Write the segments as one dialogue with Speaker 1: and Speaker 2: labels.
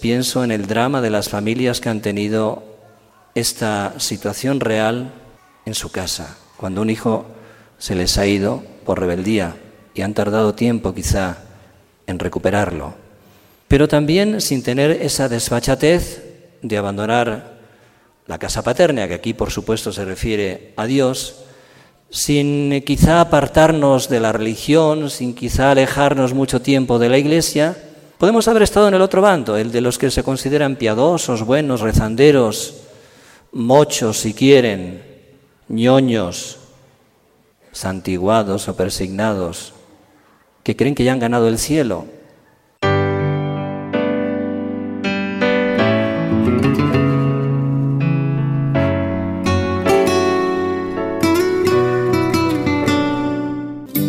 Speaker 1: Pienso en el drama de las familias que han tenido esta situación real en su casa, cuando un hijo se les ha ido por rebeldía y han tardado tiempo quizá en recuperarlo, pero también sin tener esa desfachatez de abandonar la casa paterna, que aquí por supuesto se refiere a Dios, sin quizá apartarnos de la religión, sin quizá alejarnos mucho tiempo de la iglesia, podemos haber estado en el otro bando, el de los que se consideran piadosos, buenos, rezanderos, mochos si quieren, ñoños, santiguados o persignados, que creen que ya han ganado el cielo.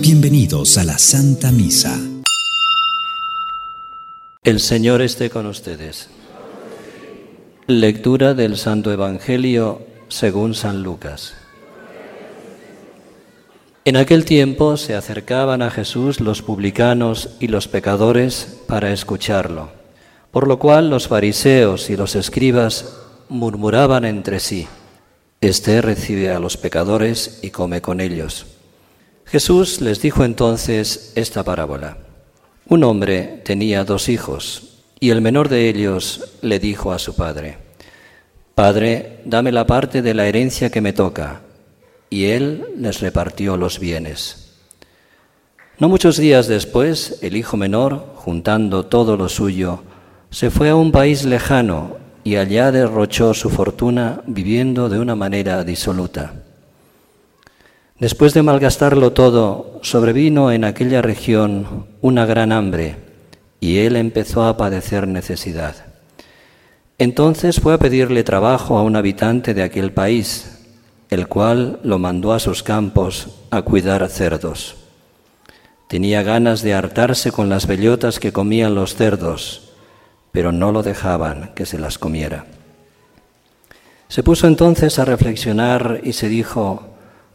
Speaker 2: Bienvenidos a la Santa Misa.
Speaker 1: El Señor esté con ustedes. Lectura del Santo Evangelio según San Lucas. En aquel tiempo se acercaban a Jesús los publicanos y los pecadores para escucharlo, por lo cual los fariseos y los escribas murmuraban entre sí, Este recibe a los pecadores y come con ellos. Jesús les dijo entonces esta parábola. Un hombre tenía dos hijos, y el menor de ellos le dijo a su padre, Padre, dame la parte de la herencia que me toca y él les repartió los bienes. No muchos días después, el hijo menor, juntando todo lo suyo, se fue a un país lejano y allá derrochó su fortuna viviendo de una manera disoluta. Después de malgastarlo todo, sobrevino en aquella región una gran hambre y él empezó a padecer necesidad. Entonces fue a pedirle trabajo a un habitante de aquel país, el cual lo mandó a sus campos a cuidar cerdos. Tenía ganas de hartarse con las bellotas que comían los cerdos, pero no lo dejaban que se las comiera. Se puso entonces a reflexionar y se dijo,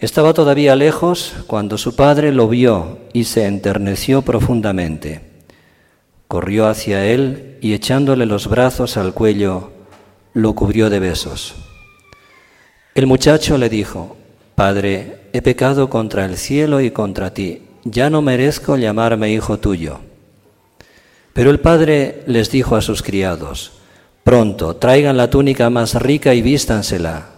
Speaker 1: Estaba todavía lejos cuando su padre lo vio y se enterneció profundamente. Corrió hacia él y echándole los brazos al cuello, lo cubrió de besos. El muchacho le dijo, Padre, he pecado contra el cielo y contra ti, ya no merezco llamarme hijo tuyo. Pero el padre les dijo a sus criados, Pronto, traigan la túnica más rica y vístansela,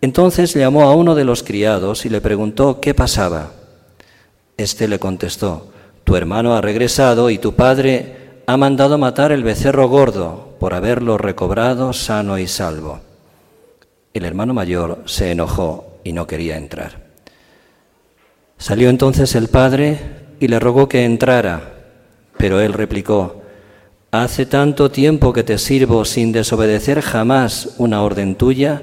Speaker 1: Entonces llamó a uno de los criados y le preguntó qué pasaba. Este le contestó, tu hermano ha regresado y tu padre ha mandado matar el becerro gordo por haberlo recobrado sano y salvo. El hermano mayor se enojó y no quería entrar. Salió entonces el padre y le rogó que entrara, pero él replicó, Hace tanto tiempo que te sirvo sin desobedecer jamás una orden tuya,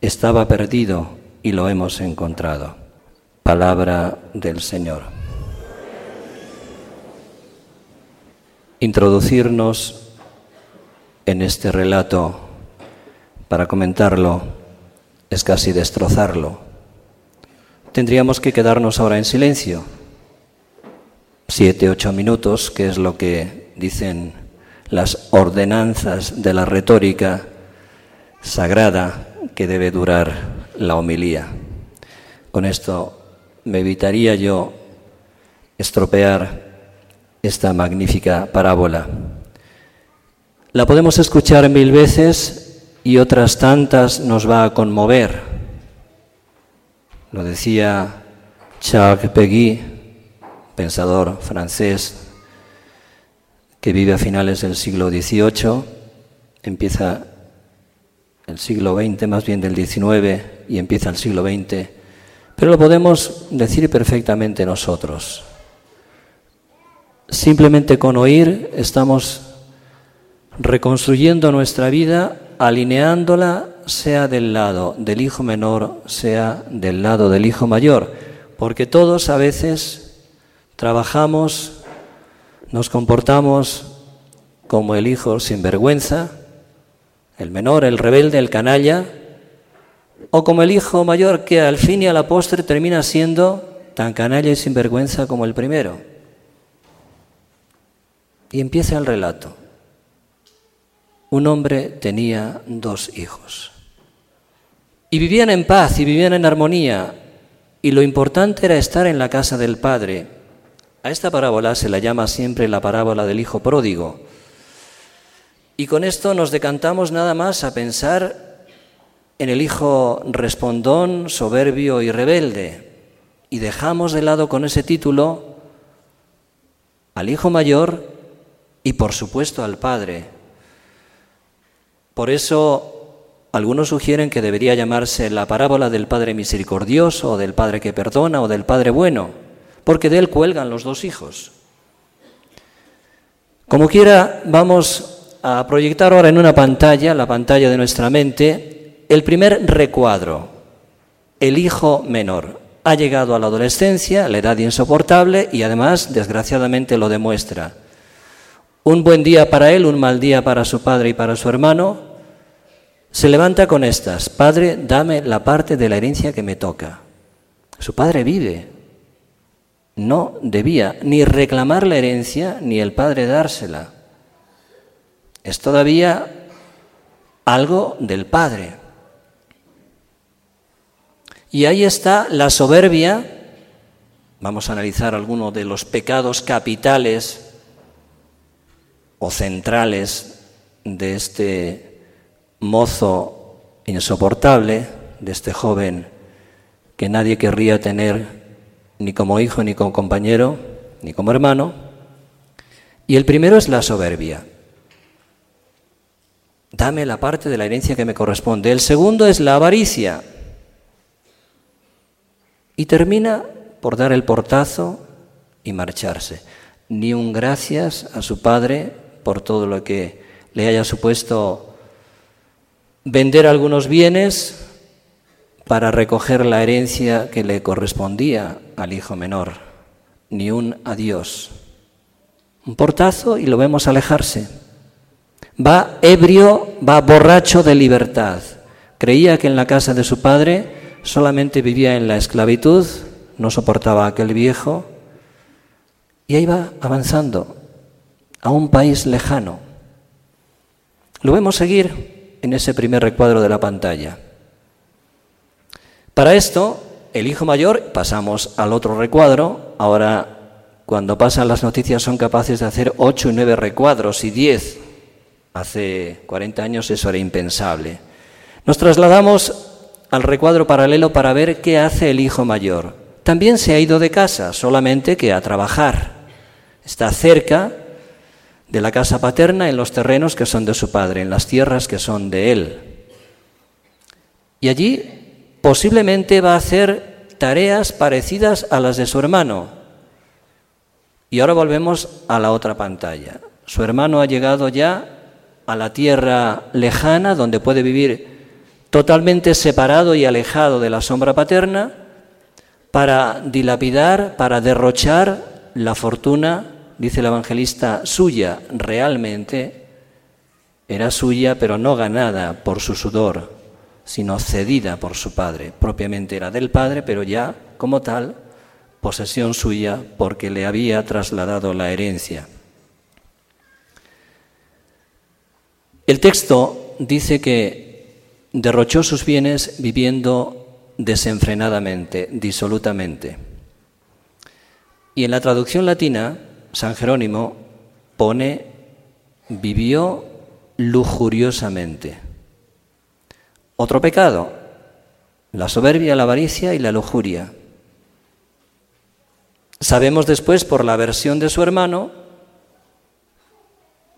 Speaker 1: Estaba perdido y lo hemos encontrado. Palabra del Señor. Introducirnos en este relato para comentarlo es casi destrozarlo. Tendríamos que quedarnos ahora en silencio, siete, ocho minutos, que es lo que dicen las ordenanzas de la retórica sagrada que debe durar la homilía. Con esto me evitaría yo estropear esta magnífica parábola. La podemos escuchar mil veces y otras tantas nos va a conmover. Lo decía Charles Peguy, pensador francés que vive a finales del siglo XVIII, empieza el siglo XX, más bien del XIX, y empieza el siglo XX, pero lo podemos decir perfectamente nosotros. Simplemente con oír estamos reconstruyendo nuestra vida, alineándola sea del lado del hijo menor, sea del lado del hijo mayor, porque todos a veces trabajamos, nos comportamos como el hijo sin vergüenza, el menor, el rebelde, el canalla, o como el hijo mayor que al fin y a la postre termina siendo tan canalla y sin vergüenza como el primero. Y empieza el relato. Un hombre tenía dos hijos. Y vivían en paz y vivían en armonía. Y lo importante era estar en la casa del Padre. A esta parábola se la llama siempre la parábola del Hijo pródigo. Y con esto nos decantamos nada más a pensar en el Hijo respondón, soberbio y rebelde. Y dejamos de lado con ese título al Hijo mayor y por supuesto al Padre. Por eso algunos sugieren que debería llamarse la parábola del Padre misericordioso o del Padre que perdona o del Padre bueno, porque de él cuelgan los dos hijos. Como quiera, vamos a proyectar ahora en una pantalla, la pantalla de nuestra mente, el primer recuadro, el hijo menor. Ha llegado a la adolescencia, la edad insoportable y además, desgraciadamente, lo demuestra. Un buen día para él, un mal día para su padre y para su hermano. Se levanta con estas, Padre, dame la parte de la herencia que me toca. Su padre vive. No debía ni reclamar la herencia ni el padre dársela. Es todavía algo del padre. Y ahí está la soberbia. Vamos a analizar algunos de los pecados capitales o centrales de este mozo insoportable, de este joven que nadie querría tener ni como hijo, ni como compañero, ni como hermano. Y el primero es la soberbia. Dame la parte de la herencia que me corresponde. El segundo es la avaricia. Y termina por dar el portazo y marcharse. Ni un gracias a su padre por todo lo que le haya supuesto vender algunos bienes para recoger la herencia que le correspondía al hijo menor, ni un adiós. Un portazo y lo vemos alejarse. Va ebrio, va borracho de libertad. Creía que en la casa de su padre solamente vivía en la esclavitud, no soportaba aquel viejo, y ahí va avanzando, a un país lejano. Lo vemos seguir en ese primer recuadro de la pantalla. Para esto, el hijo mayor, pasamos al otro recuadro, ahora cuando pasan las noticias son capaces de hacer ocho y nueve recuadros y diez. Hace 40 años eso era impensable. Nos trasladamos al recuadro paralelo para ver qué hace el hijo mayor. También se ha ido de casa, solamente que a trabajar. Está cerca de la casa paterna en los terrenos que son de su padre, en las tierras que son de él. Y allí posiblemente va a hacer tareas parecidas a las de su hermano. Y ahora volvemos a la otra pantalla. Su hermano ha llegado ya a la tierra lejana donde puede vivir totalmente separado y alejado de la sombra paterna para dilapidar, para derrochar la fortuna dice el evangelista, suya realmente, era suya, pero no ganada por su sudor, sino cedida por su padre. Propiamente era del padre, pero ya como tal, posesión suya porque le había trasladado la herencia. El texto dice que derrochó sus bienes viviendo desenfrenadamente, disolutamente. Y en la traducción latina, San Jerónimo pone vivió lujuriosamente. Otro pecado, la soberbia, la avaricia y la lujuria. Sabemos después por la versión de su hermano,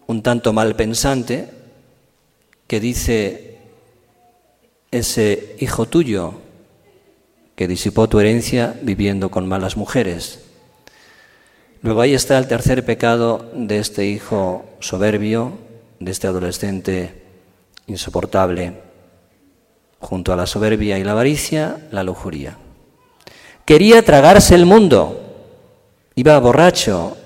Speaker 1: un tanto mal pensante, que dice, ese hijo tuyo que disipó tu herencia viviendo con malas mujeres. Luego ahí está el tercer pecado de este hijo soberbio, de este adolescente insoportable. Junto a la soberbia y la avaricia, la lujuria. Quería tragarse el mundo. Iba borracho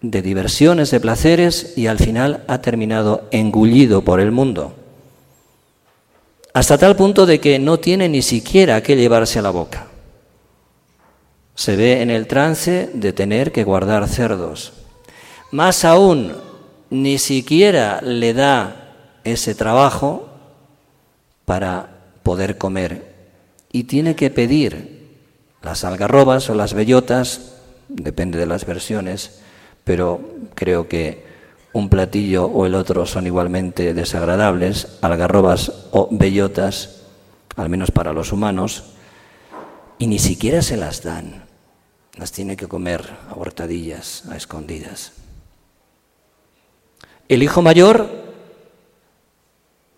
Speaker 1: de diversiones, de placeres y al final ha terminado engullido por el mundo. Hasta tal punto de que no tiene ni siquiera que llevarse a la boca se ve en el trance de tener que guardar cerdos. Más aún, ni siquiera le da ese trabajo para poder comer y tiene que pedir las algarrobas o las bellotas, depende de las versiones, pero creo que un platillo o el otro son igualmente desagradables, algarrobas o bellotas, al menos para los humanos, y ni siquiera se las dan las tiene que comer a hurtadillas, a escondidas. El hijo mayor,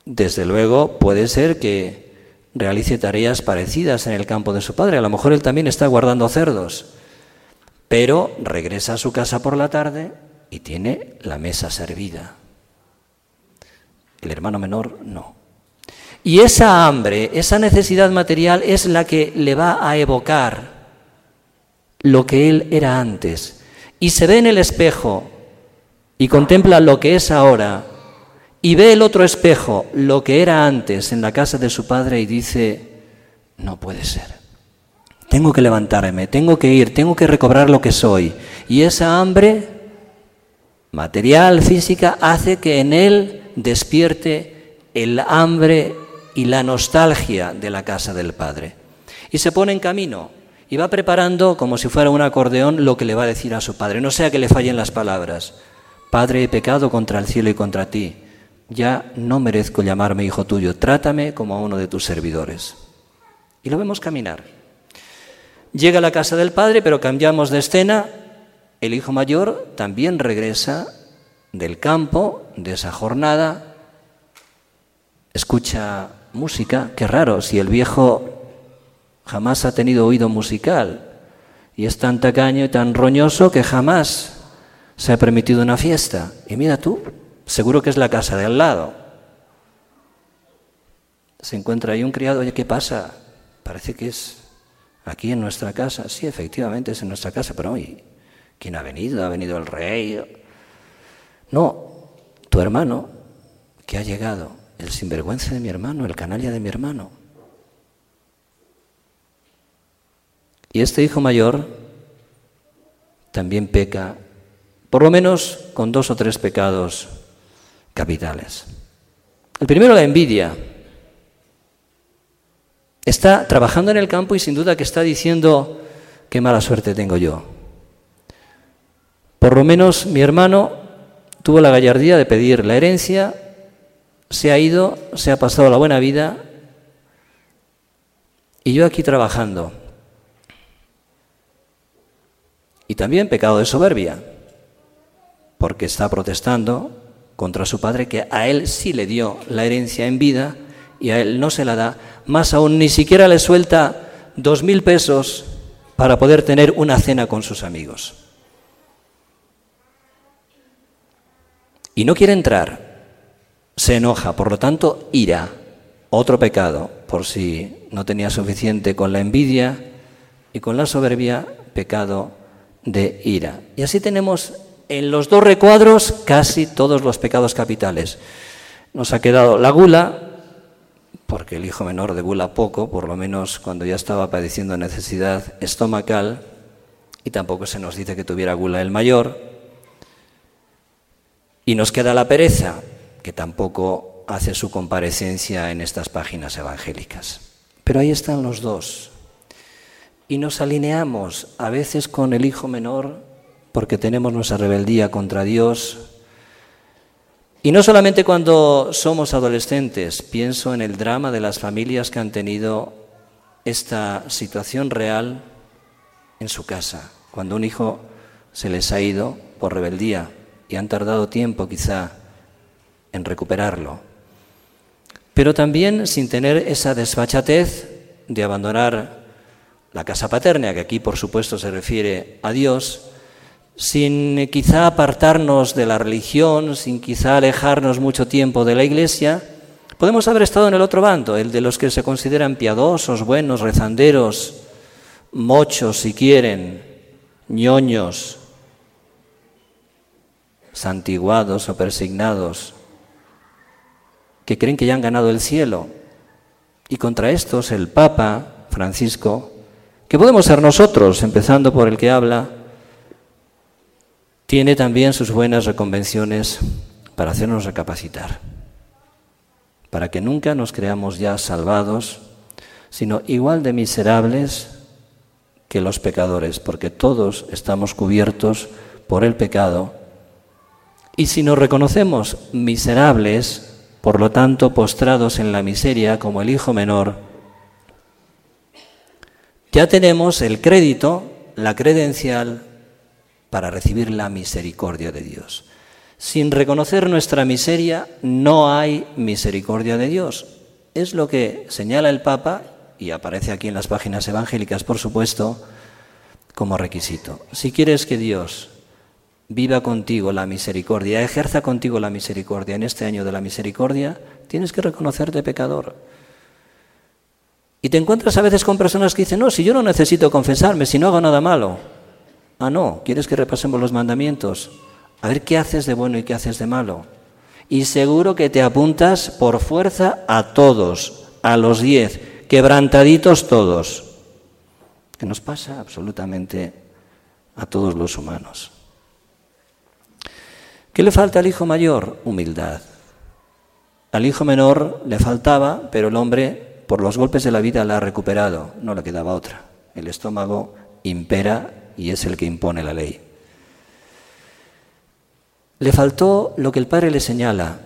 Speaker 1: desde luego, puede ser que realice tareas parecidas en el campo de su padre. A lo mejor él también está guardando cerdos, pero regresa a su casa por la tarde y tiene la mesa servida. El hermano menor no. Y esa hambre, esa necesidad material es la que le va a evocar lo que él era antes y se ve en el espejo y contempla lo que es ahora y ve el otro espejo, lo que era antes en la casa de su padre y dice, no puede ser. Tengo que levantarme, tengo que ir, tengo que recobrar lo que soy. Y esa hambre material, física, hace que en él despierte el hambre y la nostalgia de la casa del Padre. Y se pone en camino y va preparando como si fuera un acordeón lo que le va a decir a su padre, no sea que le fallen las palabras. Padre, he pecado contra el cielo y contra ti. Ya no merezco llamarme hijo tuyo, trátame como a uno de tus servidores. Y lo vemos caminar. Llega a la casa del padre, pero cambiamos de escena. El hijo mayor también regresa del campo, de esa jornada, escucha música, qué raro, si el viejo jamás ha tenido oído musical y es tan tacaño y tan roñoso que jamás se ha permitido una fiesta. Y mira tú, seguro que es la casa de al lado. Se encuentra ahí un criado, oye, ¿qué pasa? Parece que es aquí en nuestra casa. Sí, efectivamente es en nuestra casa, pero ¿quién ha venido? ¿Ha venido el rey? No, tu hermano que ha llegado, el sinvergüenza de mi hermano, el canalla de mi hermano. Y este hijo mayor también peca, por lo menos con dos o tres pecados capitales. El primero, la envidia. Está trabajando en el campo y sin duda que está diciendo, qué mala suerte tengo yo. Por lo menos mi hermano tuvo la gallardía de pedir la herencia, se ha ido, se ha pasado la buena vida, y yo aquí trabajando. Y también pecado de soberbia, porque está protestando contra su padre que a él sí le dio la herencia en vida y a él no se la da, más aún ni siquiera le suelta dos mil pesos para poder tener una cena con sus amigos. Y no quiere entrar, se enoja, por lo tanto, ira, otro pecado, por si no tenía suficiente con la envidia y con la soberbia, pecado de ira. Y así tenemos en los dos recuadros casi todos los pecados capitales. Nos ha quedado la gula, porque el hijo menor debula poco, por lo menos cuando ya estaba padeciendo necesidad estomacal, y tampoco se nos dice que tuviera gula el mayor. Y nos queda la pereza, que tampoco hace su comparecencia en estas páginas evangélicas. Pero ahí están los dos. Y nos alineamos a veces con el hijo menor porque tenemos nuestra rebeldía contra Dios. Y no solamente cuando somos adolescentes, pienso en el drama de las familias que han tenido esta situación real en su casa, cuando un hijo se les ha ido por rebeldía y han tardado tiempo quizá en recuperarlo. Pero también sin tener esa desfachatez de abandonar la casa paterna, que aquí por supuesto se refiere a Dios, sin quizá apartarnos de la religión, sin quizá alejarnos mucho tiempo de la iglesia, podemos haber estado en el otro bando, el de los que se consideran piadosos, buenos, rezanderos, mochos si quieren, ñoños, santiguados o persignados, que creen que ya han ganado el cielo. Y contra estos el Papa Francisco, que podemos ser nosotros, empezando por el que habla, tiene también sus buenas reconvenciones para hacernos recapacitar, para que nunca nos creamos ya salvados, sino igual de miserables que los pecadores, porque todos estamos cubiertos por el pecado. Y si nos reconocemos miserables, por lo tanto postrados en la miseria como el hijo menor, ya tenemos el crédito, la credencial para recibir la misericordia de Dios. Sin reconocer nuestra miseria no hay misericordia de Dios. Es lo que señala el Papa y aparece aquí en las páginas evangélicas, por supuesto, como requisito. Si quieres que Dios viva contigo la misericordia, ejerza contigo la misericordia en este año de la misericordia, tienes que reconocerte pecador. Y te encuentras a veces con personas que dicen, no, si yo no necesito confesarme, si no hago nada malo. Ah, no, ¿quieres que repasemos los mandamientos? A ver qué haces de bueno y qué haces de malo. Y seguro que te apuntas por fuerza a todos, a los diez, quebrantaditos todos, que nos pasa absolutamente a todos los humanos. ¿Qué le falta al hijo mayor? Humildad. Al hijo menor le faltaba, pero el hombre, por los golpes de la vida, la ha recuperado, no le quedaba otra. El estómago impera y es el que impone la ley. Le faltó lo que el padre le señala,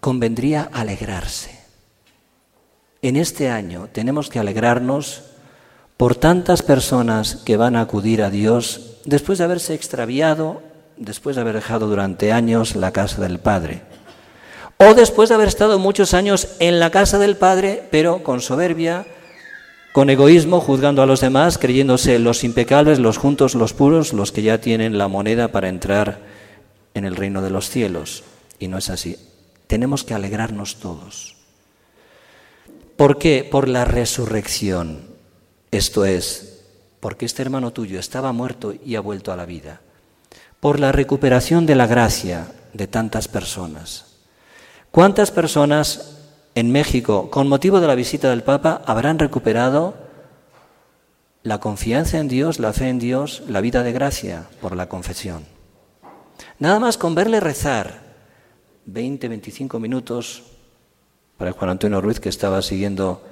Speaker 1: convendría alegrarse. En este año tenemos que alegrarnos por tantas personas que van a acudir a Dios después de haberse extraviado, después de haber dejado durante años la casa del Padre. O después de haber estado muchos años en la casa del Padre, pero con soberbia, con egoísmo, juzgando a los demás, creyéndose los impecables, los juntos, los puros, los que ya tienen la moneda para entrar en el reino de los cielos. Y no es así. Tenemos que alegrarnos todos. ¿Por qué? Por la resurrección. Esto es, porque este hermano tuyo estaba muerto y ha vuelto a la vida. Por la recuperación de la gracia de tantas personas. ¿Cuántas personas en México, con motivo de la visita del Papa, habrán recuperado la confianza en Dios, la fe en Dios, la vida de gracia por la confesión? Nada más con verle rezar 20, 25 minutos para Juan Antonio Ruiz, que estaba siguiendo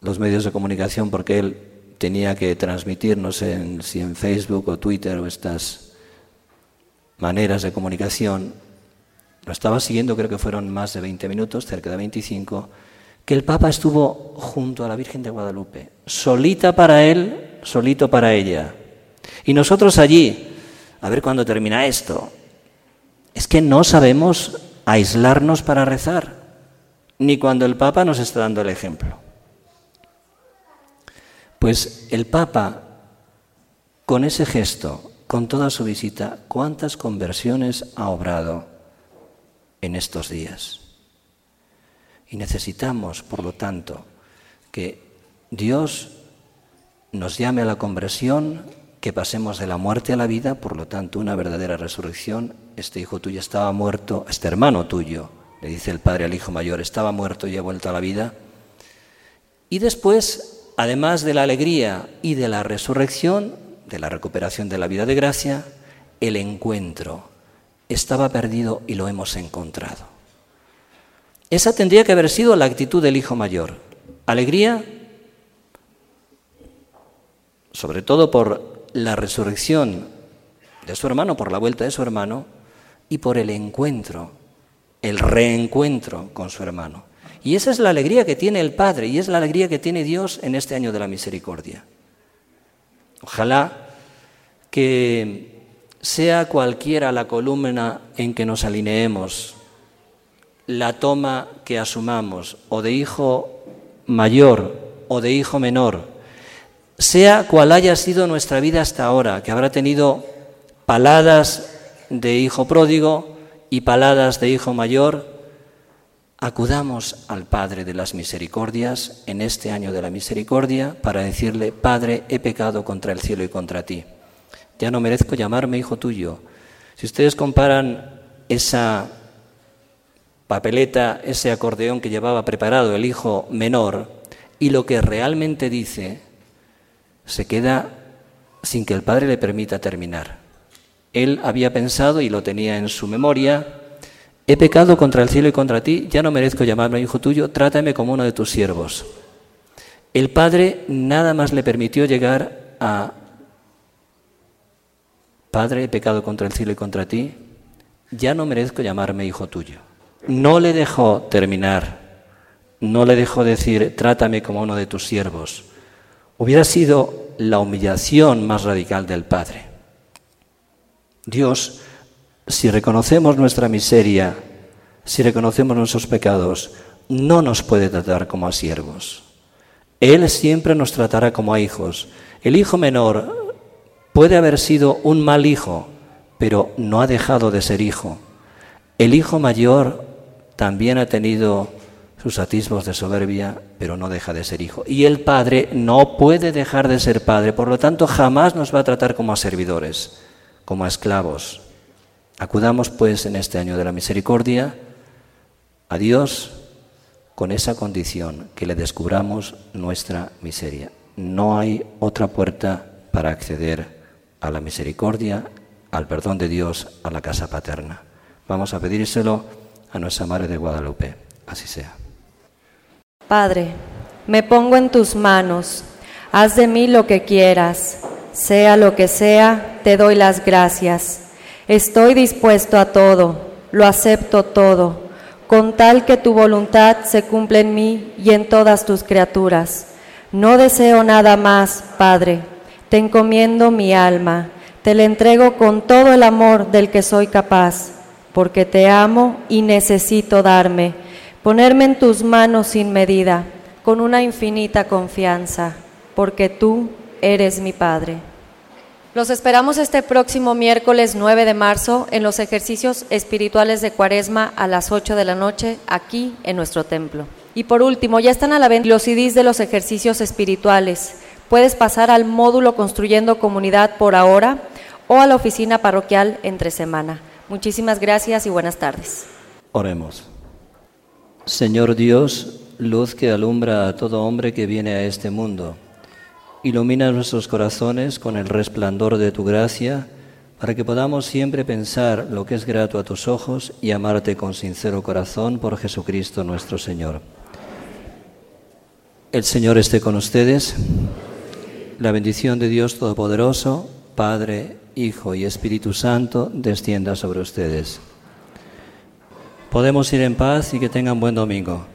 Speaker 1: los medios de comunicación porque él tenía que transmitirnos en, si en Facebook o Twitter o estas maneras de comunicación. Lo estaba siguiendo, creo que fueron más de 20 minutos, cerca de 25, que el Papa estuvo junto a la Virgen de Guadalupe, solita para él, solito para ella. Y nosotros allí, a ver cuándo termina esto. Es que no sabemos aislarnos para rezar ni cuando el Papa nos está dando el ejemplo. Pues el Papa, con ese gesto, con toda su visita, ¿cuántas conversiones ha obrado en estos días? Y necesitamos, por lo tanto, que Dios nos llame a la conversión, que pasemos de la muerte a la vida, por lo tanto, una verdadera resurrección. Este hijo tuyo estaba muerto, este hermano tuyo le dice el padre al hijo mayor, estaba muerto y ha vuelto a la vida. Y después, además de la alegría y de la resurrección, de la recuperación de la vida de gracia, el encuentro. Estaba perdido y lo hemos encontrado. Esa tendría que haber sido la actitud del hijo mayor. Alegría, sobre todo por la resurrección de su hermano, por la vuelta de su hermano, y por el encuentro, el reencuentro con su hermano. Y esa es la alegría que tiene el Padre y es la alegría que tiene Dios en este año de la misericordia. Ojalá que sea cualquiera la columna en que nos alineemos, la toma que asumamos, o de hijo mayor o de hijo menor, sea cual haya sido nuestra vida hasta ahora, que habrá tenido paladas de hijo pródigo y paladas de hijo mayor, acudamos al Padre de las Misericordias en este año de la misericordia para decirle, Padre, he pecado contra el cielo y contra ti. Ya no merezco llamarme hijo tuyo. Si ustedes comparan esa papeleta, ese acordeón que llevaba preparado el hijo menor y lo que realmente dice, se queda sin que el padre le permita terminar. Él había pensado y lo tenía en su memoria, He pecado contra el cielo y contra ti, ya no merezco llamarme hijo tuyo, trátame como uno de tus siervos. El padre nada más le permitió llegar a, Padre, he pecado contra el cielo y contra ti, ya no merezco llamarme hijo tuyo. No le dejó terminar, no le dejó decir, trátame como uno de tus siervos. Hubiera sido la humillación más radical del Padre. Dios si reconocemos nuestra miseria, si reconocemos nuestros pecados, no nos puede tratar como a siervos. Él siempre nos tratará como a hijos. El hijo menor puede haber sido un mal hijo, pero no ha dejado de ser hijo. El hijo mayor también ha tenido sus atisbos de soberbia, pero no deja de ser hijo. Y el padre no puede dejar de ser padre, por lo tanto jamás nos va a tratar como a servidores, como a esclavos. Acudamos pues en este año de la misericordia a Dios con esa condición, que le descubramos nuestra miseria. No hay otra puerta para acceder a la misericordia, al perdón de Dios, a la casa paterna. Vamos a pedírselo a nuestra Madre de Guadalupe. Así sea.
Speaker 3: Padre, me pongo en tus manos, haz de mí lo que quieras, sea lo que sea, te doy las gracias. Estoy dispuesto a todo, lo acepto todo, con tal que tu voluntad se cumpla en mí y en todas tus criaturas. No deseo nada más, Padre. Te encomiendo mi alma, te la entrego con todo el amor del que soy capaz, porque te amo y necesito darme, ponerme en tus manos sin medida, con una infinita confianza, porque tú eres mi Padre. Los esperamos este próximo miércoles 9 de marzo en los ejercicios espirituales de Cuaresma a las 8 de la noche aquí en nuestro templo. Y por último, ya están a la venta los CDs de los ejercicios espirituales. Puedes pasar al módulo Construyendo Comunidad por ahora o a la oficina parroquial entre semana. Muchísimas gracias y buenas tardes.
Speaker 1: Oremos. Señor Dios, luz que alumbra a todo hombre que viene a este mundo Ilumina nuestros corazones con el resplandor de tu gracia, para que podamos siempre pensar lo que es grato a tus ojos y amarte con sincero corazón por Jesucristo nuestro Señor. El Señor esté con ustedes. La bendición de Dios Todopoderoso, Padre, Hijo y Espíritu Santo, descienda sobre ustedes. Podemos ir en paz y que tengan buen domingo.